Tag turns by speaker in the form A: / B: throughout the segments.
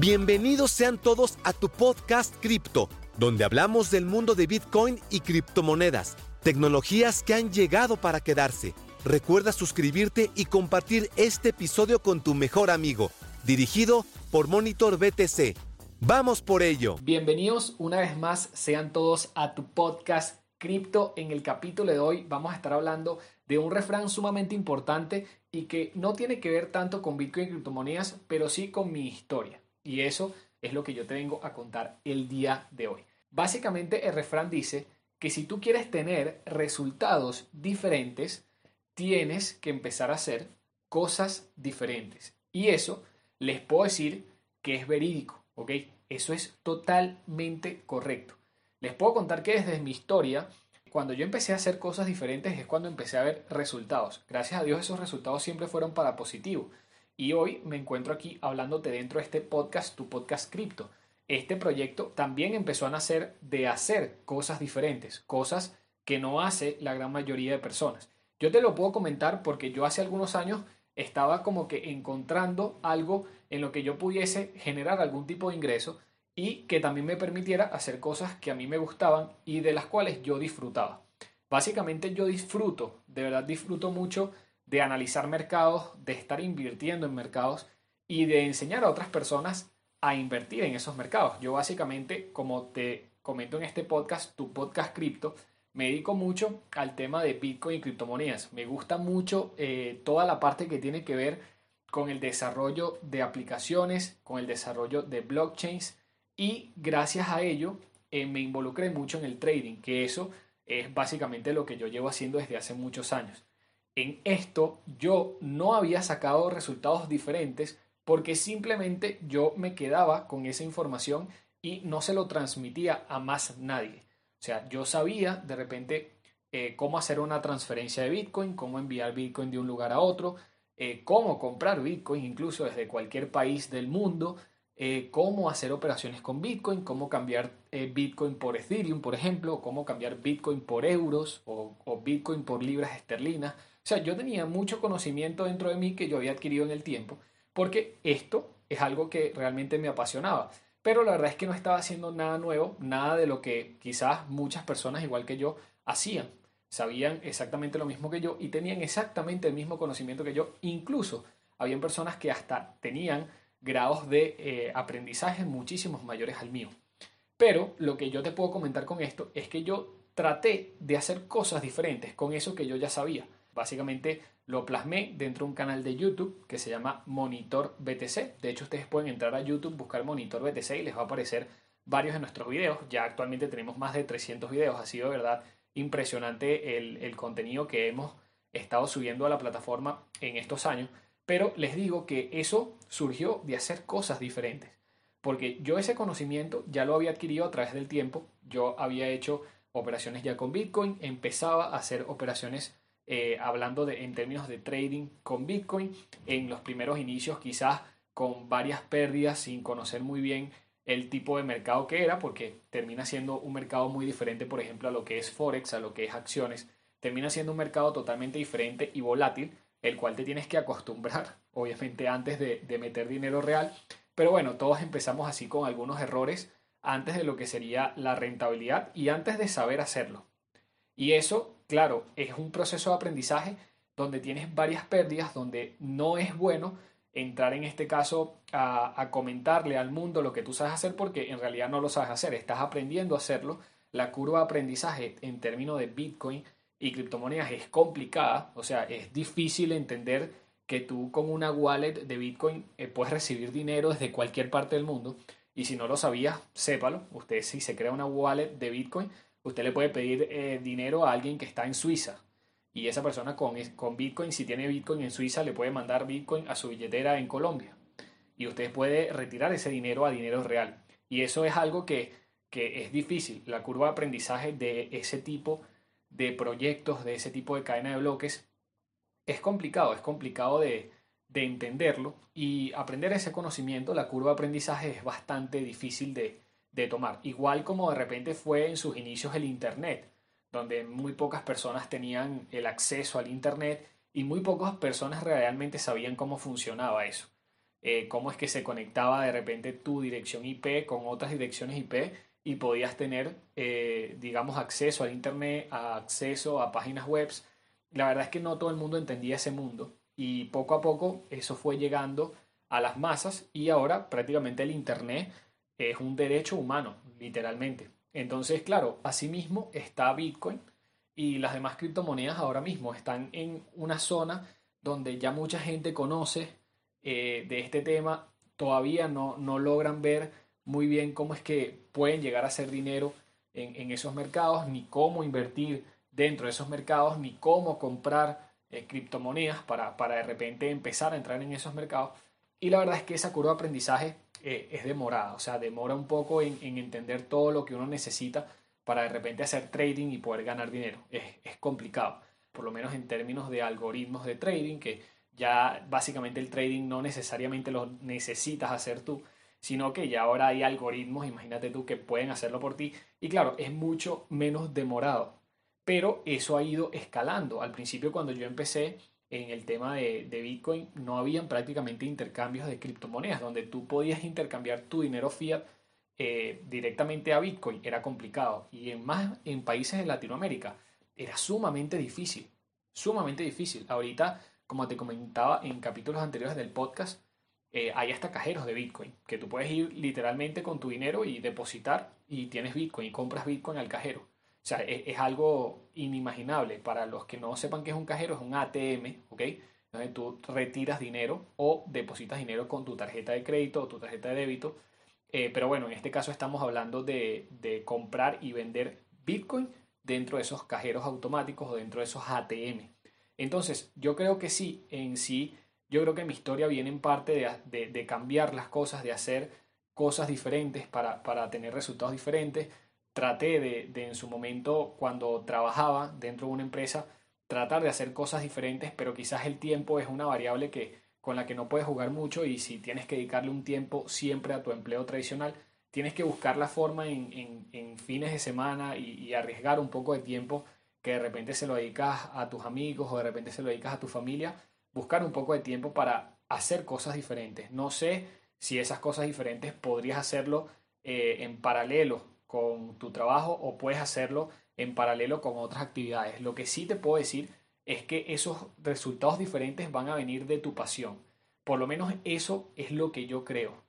A: Bienvenidos sean todos a tu podcast Cripto, donde hablamos del mundo de Bitcoin y criptomonedas, tecnologías que han llegado para quedarse. Recuerda suscribirte y compartir este episodio con tu mejor amigo, dirigido por Monitor BTC. Vamos por ello.
B: Bienvenidos una vez más sean todos a tu podcast Cripto. En el capítulo de hoy vamos a estar hablando de un refrán sumamente importante y que no tiene que ver tanto con Bitcoin y criptomonedas, pero sí con mi historia. Y eso es lo que yo te vengo a contar el día de hoy. Básicamente el refrán dice que si tú quieres tener resultados diferentes, tienes que empezar a hacer cosas diferentes. Y eso les puedo decir que es verídico, ¿ok? Eso es totalmente correcto. Les puedo contar que desde mi historia, cuando yo empecé a hacer cosas diferentes es cuando empecé a ver resultados. Gracias a Dios esos resultados siempre fueron para positivo. Y hoy me encuentro aquí hablándote dentro de este podcast, tu podcast cripto. Este proyecto también empezó a nacer de hacer cosas diferentes, cosas que no hace la gran mayoría de personas. Yo te lo puedo comentar porque yo hace algunos años estaba como que encontrando algo en lo que yo pudiese generar algún tipo de ingreso y que también me permitiera hacer cosas que a mí me gustaban y de las cuales yo disfrutaba. Básicamente yo disfruto, de verdad disfruto mucho de analizar mercados, de estar invirtiendo en mercados y de enseñar a otras personas a invertir en esos mercados. Yo básicamente, como te comento en este podcast, tu podcast cripto, me dedico mucho al tema de Bitcoin y criptomonedas. Me gusta mucho eh, toda la parte que tiene que ver con el desarrollo de aplicaciones, con el desarrollo de blockchains y gracias a ello eh, me involucré mucho en el trading, que eso es básicamente lo que yo llevo haciendo desde hace muchos años en esto yo no había sacado resultados diferentes porque simplemente yo me quedaba con esa información y no se lo transmitía a más nadie. O sea, yo sabía de repente eh, cómo hacer una transferencia de Bitcoin, cómo enviar Bitcoin de un lugar a otro, eh, cómo comprar Bitcoin incluso desde cualquier país del mundo, eh, cómo hacer operaciones con Bitcoin, cómo cambiar Bitcoin por Ethereum, por ejemplo, cómo cambiar Bitcoin por euros o, o Bitcoin por libras esterlinas. O sea, yo tenía mucho conocimiento dentro de mí que yo había adquirido en el tiempo, porque esto es algo que realmente me apasionaba. Pero la verdad es que no estaba haciendo nada nuevo, nada de lo que quizás muchas personas igual que yo hacían. Sabían exactamente lo mismo que yo y tenían exactamente el mismo conocimiento que yo. Incluso habían personas que hasta tenían grados de eh, aprendizaje muchísimos mayores al mío. Pero lo que yo te puedo comentar con esto es que yo traté de hacer cosas diferentes con eso que yo ya sabía. Básicamente lo plasmé dentro de un canal de YouTube que se llama Monitor BTC. De hecho, ustedes pueden entrar a YouTube, buscar Monitor BTC y les va a aparecer varios de nuestros videos. Ya actualmente tenemos más de 300 videos. Ha sido de verdad impresionante el, el contenido que hemos estado subiendo a la plataforma en estos años. Pero les digo que eso surgió de hacer cosas diferentes. Porque yo ese conocimiento ya lo había adquirido a través del tiempo. Yo había hecho operaciones ya con Bitcoin, empezaba a hacer operaciones eh, hablando de, en términos de trading con Bitcoin, en los primeros inicios quizás con varias pérdidas sin conocer muy bien el tipo de mercado que era, porque termina siendo un mercado muy diferente, por ejemplo, a lo que es Forex, a lo que es acciones, termina siendo un mercado totalmente diferente y volátil, el cual te tienes que acostumbrar, obviamente, antes de, de meter dinero real. Pero bueno, todos empezamos así con algunos errores antes de lo que sería la rentabilidad y antes de saber hacerlo. Y eso, claro, es un proceso de aprendizaje donde tienes varias pérdidas, donde no es bueno entrar en este caso a, comentarle al mundo lo que tú sabes hacer porque en realidad no lo sabes hacer, estás aprendiendo a hacerlo. La curva de aprendizaje en términos de Bitcoin y criptomonedas es complicada, o sea, es difícil entender que tú con una wallet de Bitcoin eh, puedes recibir dinero desde cualquier parte del mundo. Y si no lo sabías, sépalo. Usted si se crea una wallet de Bitcoin, usted le puede pedir eh, dinero a alguien que está en Suiza y esa persona con, con Bitcoin, si tiene Bitcoin en Suiza, le puede mandar Bitcoin a su billetera en Colombia y usted puede retirar ese dinero a dinero real. Y eso es algo que, que es difícil. La curva de aprendizaje de ese tipo de proyectos, de ese tipo de cadena de bloques, es complicado, es complicado de, de entenderlo y aprender ese conocimiento, la curva de aprendizaje es bastante difícil de, de tomar. Igual como de repente fue en sus inicios el Internet, donde muy pocas personas tenían el acceso al Internet y muy pocas personas realmente sabían cómo funcionaba eso. eh, cómo es que se conectaba de repente tu dirección IP con otras direcciones IP y podías tener, eh, digamos, acceso al Internet, acceso a páginas web. La verdad es que no todo el mundo entendía ese mundo y poco a poco eso fue llegando a las masas y ahora prácticamente el Internet es un derecho humano, literalmente. Entonces, claro, asimismo está Bitcoin y las demás criptomonedas ahora mismo están en una zona donde ya mucha gente conoce eh, de este tema, todavía no, no logran ver muy bien cómo es que pueden llegar a hacer dinero en, esos mercados, ni cómo invertir dentro de esos mercados, ni cómo comprar eh, criptomonedas para, para de repente empezar a entrar en esos mercados. Y la verdad es que esa curva de aprendizaje eh, es demorada, o sea, demora un poco en, entender todo lo que uno necesita para de repente hacer trading y poder ganar dinero. Es, es complicado, por lo menos en términos de algoritmos de trading, que ya básicamente el trading no necesariamente lo necesitas hacer tú, sino que ya ahora hay algoritmos, imagínate tú, que pueden hacerlo por ti. Y claro, es mucho menos demorado, pero eso ha ido escalando. Al principio cuando yo empecé en el tema de, Bitcoin, no habían prácticamente intercambios de criptomonedas, donde tú podías intercambiar tu dinero fiat eh, directamente a Bitcoin. Era complicado. Y en más en países de Latinoamérica era sumamente difícil. Sumamente difícil. Ahorita como te comentaba en capítulos anteriores del podcast, eh, hay hasta cajeros de Bitcoin, que tú puedes ir literalmente con tu dinero y depositar y tienes Bitcoin y compras Bitcoin al cajero. O sea, es, algo inimaginable. Para los que no sepan qué es un cajero, es un ATM, ¿ok? Donde tú retiras dinero o depositas dinero con tu tarjeta de crédito o tu tarjeta de débito. Eh, pero bueno, en este caso estamos hablando de, de comprar y vender Bitcoin dentro de esos cajeros automáticos o dentro de esos ATM. Entonces, yo creo que sí, en sí, yo creo que mi historia viene en parte de, cambiar las cosas, de hacer cosas diferentes para, tener resultados diferentes. Traté de, en su momento, cuando trabajaba dentro de una empresa, tratar de hacer cosas diferentes, pero quizás el tiempo es una variable que, con la que no puedes jugar mucho y si tienes que dedicarle un tiempo siempre a tu empleo tradicional, tienes que buscar la forma en, fines de semana y arriesgar un poco de tiempo que de repente se lo dedicas a tus amigos o de repente se lo dedicas a tu familia, buscar un poco de tiempo para hacer cosas diferentes. No sé si esas cosas diferentes podrías hacerlo eh, en paralelo con tu trabajo o puedes hacerlo en paralelo con otras actividades. Lo que sí te puedo decir es que esos resultados diferentes van a venir de tu pasión. Por lo menos eso es lo que yo creo.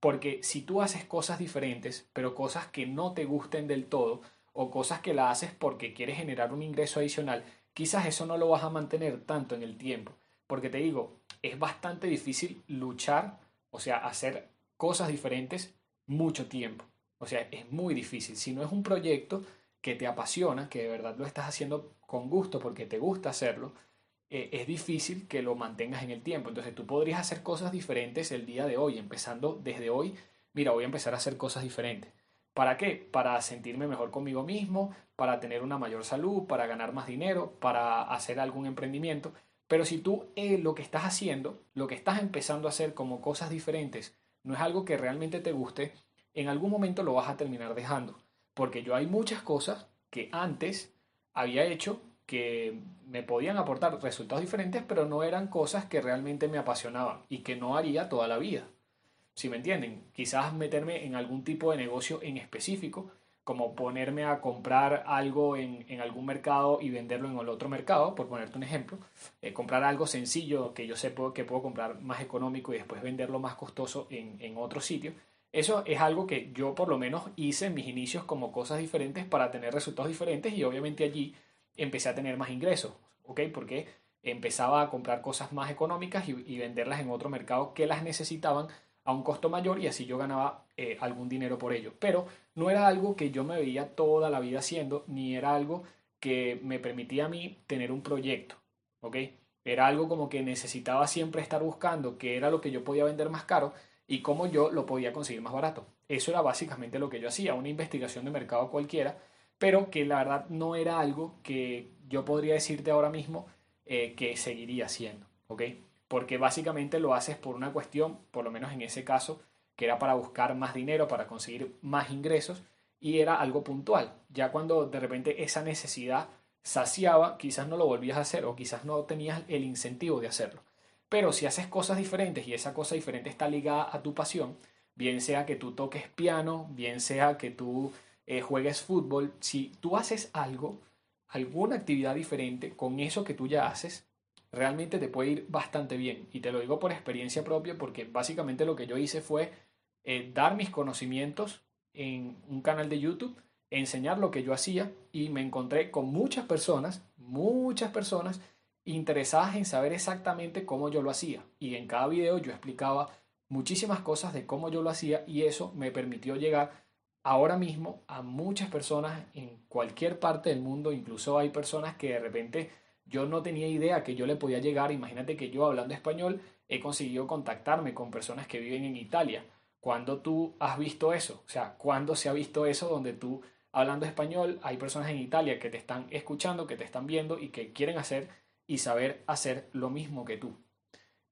B: Porque si tú haces cosas diferentes, pero cosas que no te gusten del todo, o cosas que la haces porque quieres generar un ingreso adicional, quizás eso no lo vas a mantener tanto en el tiempo. Porque te digo, es bastante difícil luchar, o sea, hacer cosas diferentes mucho tiempo. O sea, es muy difícil. Si no es un proyecto que te apasiona, que de verdad lo estás haciendo con gusto porque te gusta hacerlo, eh, es difícil que lo mantengas en el tiempo. Entonces tú podrías hacer cosas diferentes el día de hoy, empezando desde hoy. Mira, voy a empezar a hacer cosas diferentes. ¿Para qué? Para sentirme mejor conmigo mismo, para tener una mayor salud, para ganar más dinero, para hacer algún emprendimiento. Pero si tú eh, lo que estás haciendo, lo que estás empezando a hacer como cosas diferentes, no es algo que realmente te guste, en algún momento lo vas a terminar dejando. Porque yo hay muchas cosas que antes había hecho que me podían aportar resultados diferentes, pero no eran cosas que realmente me apasionaban y que no haría toda la vida si me entienden, quizás meterme en algún tipo de negocio en específico, como ponerme a comprar algo en, algún mercado y venderlo en otro mercado, por ponerte un ejemplo, eh, comprar algo sencillo que yo sé que puedo comprar más económico y después venderlo más costoso en, en otro sitio. Eso es algo que yo por lo menos hice en mis inicios como cosas diferentes para tener resultados diferentes y obviamente allí empecé a tener más ingresos, ¿ok? Porque empezaba a comprar cosas más económicas y, y venderlas en otro mercado que las necesitaban a un costo mayor y así yo ganaba eh, algún dinero por ello. Pero no era algo que yo me veía toda la vida haciendo, ni era algo que me permitía a mí tener un proyecto, ¿ok? Era algo como que necesitaba siempre estar buscando qué era lo que yo podía vender más caro y cómo yo lo podía conseguir más barato. Eso era básicamente lo que yo hacía, una investigación de mercado cualquiera, pero que la verdad no era algo que yo podría decirte ahora mismo eh, que seguiría haciendo, ¿ok? Porque básicamente lo haces por una cuestión, por lo menos en ese caso, que era para buscar más dinero, para conseguir más ingresos, y era algo puntual. Ya cuando de repente esa necesidad saciaba, quizás no lo volvías a hacer o quizás no tenías el incentivo de hacerlo. Pero si haces cosas diferentes y esa cosa diferente está ligada a tu pasión, bien sea que tú toques piano, bien sea que tú eh, juegues fútbol, si tú haces algo, alguna actividad diferente con eso que tú ya haces, realmente te puede ir bastante bien. Y te lo digo por experiencia propia porque básicamente lo que yo hice fue eh, dar mis conocimientos en un canal de YouTube, enseñar lo que yo hacía y me encontré con muchas personas, muchas personas interesadas en saber exactamente cómo yo lo hacía. Y en cada video yo explicaba muchísimas cosas de cómo yo lo hacía y eso me permitió llegar ahora mismo a muchas personas en cualquier parte del mundo. Incluso hay personas que de repente yo no tenía idea que yo le podía llegar. Imagínate que yo hablando español he conseguido contactarme con personas que viven en Italia. ¿Cuándo tú has visto eso? O sea, ¿cuándo se ha visto eso donde tú hablando español hay personas en Italia que te están escuchando, que te están viendo y que quieren hacer y saber hacer lo mismo que tú?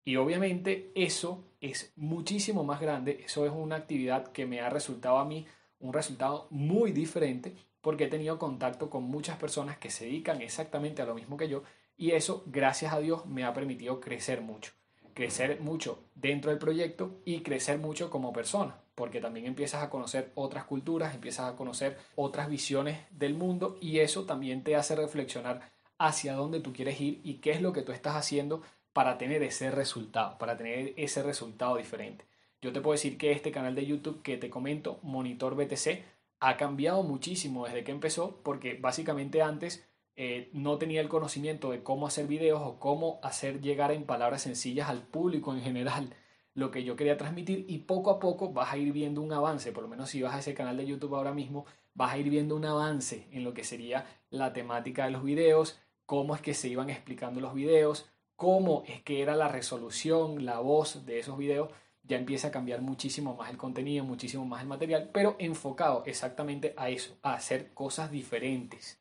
B: Y obviamente eso es muchísimo más grande, eso es una actividad que me ha resultado a mí un resultado muy diferente porque he tenido contacto con muchas personas que se dedican exactamente a lo mismo que yo y eso, gracias a Dios, me ha permitido crecer mucho. Crecer mucho dentro del proyecto y crecer mucho como persona, porque también empiezas a conocer otras culturas, empiezas a conocer otras visiones del mundo y eso también te hace reflexionar hacia dónde tú quieres ir y qué es lo que tú estás haciendo para tener ese resultado, para tener ese resultado diferente. Yo te puedo decir que este canal de YouTube que te comento, Monitor BTC, ha cambiado muchísimo desde que empezó, porque básicamente antes eh, no tenía el conocimiento de cómo hacer videos o cómo hacer llegar en palabras sencillas al público en general lo que yo quería transmitir y poco a poco vas a ir viendo un avance, por lo menos si vas a ese canal de YouTube ahora mismo, vas a ir viendo un avance en lo que sería la temática de los videos, cómo es que se iban explicando los videos, cómo es que era la resolución, la voz de esos videos ya empieza a cambiar muchísimo más el contenido, muchísimo más el material, pero enfocado exactamente a eso, a hacer cosas diferentes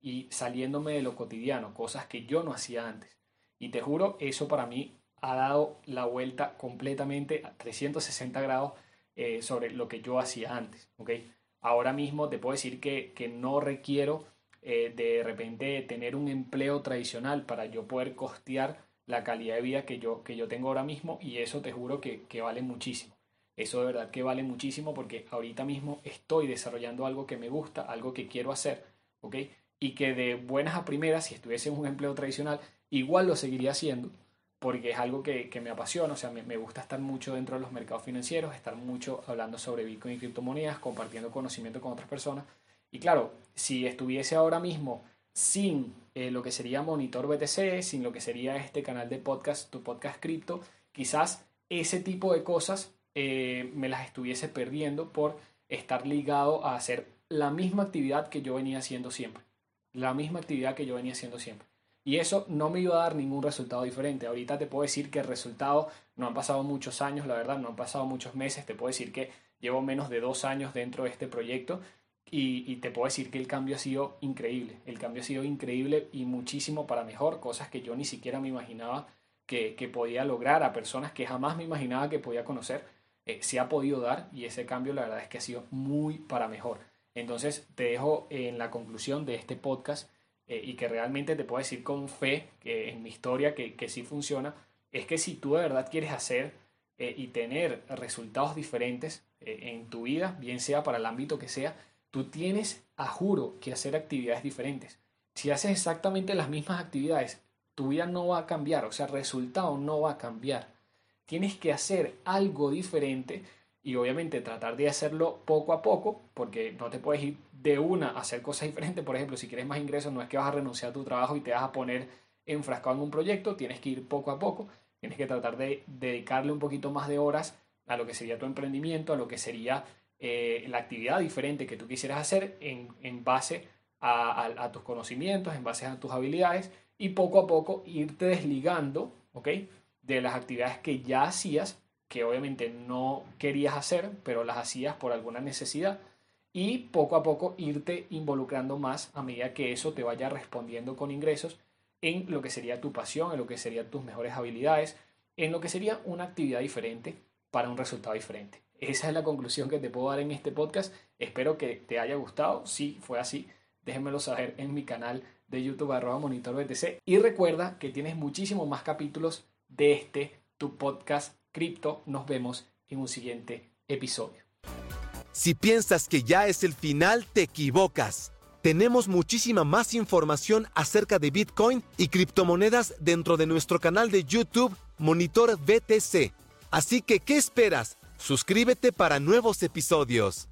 B: y saliéndome de lo cotidiano, cosas que yo no hacía antes. Y te juro, eso para mí ha dado la vuelta completamente a 360 grados eh, sobre lo que yo hacía antes. ¿okay? Ahora mismo te puedo decir que, que no requiero eh, de repente tener un empleo tradicional para yo poder costear la calidad de vida que yo, que yo tengo ahora mismo y eso te juro que, que vale muchísimo. Eso de verdad que vale muchísimo porque ahorita mismo estoy desarrollando algo que me gusta, algo que quiero hacer, ¿ok? Y que de buenas a primeras, si estuviese en un empleo tradicional, igual lo seguiría haciendo porque es algo que, que me apasiona, o sea, me, me, gusta estar mucho dentro de los mercados financieros, estar mucho hablando sobre Bitcoin y criptomonedas, compartiendo conocimiento con otras personas. Y claro, si estuviese ahora mismo sin eh, lo que sería Monitor BTC, sin lo que sería este canal de podcast, tu podcast cripto, quizás ese tipo de cosas eh, me las estuviese perdiendo por estar ligado a hacer la misma actividad que yo venía haciendo siempre. La misma actividad que yo venía haciendo siempre. Y eso no me iba a dar ningún resultado diferente. Ahorita te puedo decir que el resultado no han pasado muchos años, la verdad, no han pasado muchos meses. Te puedo decir que llevo menos de dos años dentro de este proyecto y, te puedo decir que el cambio ha sido increíble. El cambio ha sido increíble y muchísimo para mejor. Cosas que yo ni siquiera me imaginaba que, podía lograr a personas que jamás me imaginaba que podía conocer. Eh, se ha podido dar y ese cambio la verdad es que ha sido muy para mejor. Entonces te dejo en la conclusión de este podcast eh, y que realmente te puedo decir con fe que en mi historia que, que sí funciona, es que si tú de verdad quieres hacer eh, y tener resultados diferentes en tu vida, bien sea para el ámbito que sea, Tú tienes, a juro, que hacer actividades diferentes. Si haces exactamente las mismas actividades, tu vida no va a cambiar, o sea, el resultado no va a cambiar. Tienes que hacer algo diferente y obviamente tratar de hacerlo poco a poco, porque no te puedes ir de una a hacer cosas diferentes. Por ejemplo, si quieres más ingresos, no es que vas a renunciar a tu trabajo y te vas a poner enfrascado en un proyecto, tienes que ir poco a poco, tienes que tratar de dedicarle un poquito más de horas a lo que sería tu emprendimiento, a lo que sería eh, la actividad diferente que tú quisieras hacer en, base a, a, tus conocimientos, en base a tus habilidades y poco a poco irte desligando, ¿ok? De las actividades que ya hacías, que obviamente no querías hacer, pero las hacías por alguna necesidad y poco a poco irte involucrando más a medida que eso te vaya respondiendo con ingresos en lo que sería tu pasión, en lo que serían tus mejores habilidades, en lo que sería una actividad diferente para un resultado diferente. Esa es la conclusión que te puedo dar en este podcast. Espero que te haya gustado. Si fue así, déjenmelo saber en mi canal de YouTube arroba monitor BTC. Y recuerda que tienes muchísimos más capítulos de este tu podcast cripto. Nos vemos en un siguiente episodio.
A: Si piensas que ya es el final, te equivocas. Tenemos muchísima más información acerca de Bitcoin y criptomonedas dentro de nuestro canal de YouTube Monitor BTC. Así que, ¿qué esperas? Suscríbete para nuevos episodios.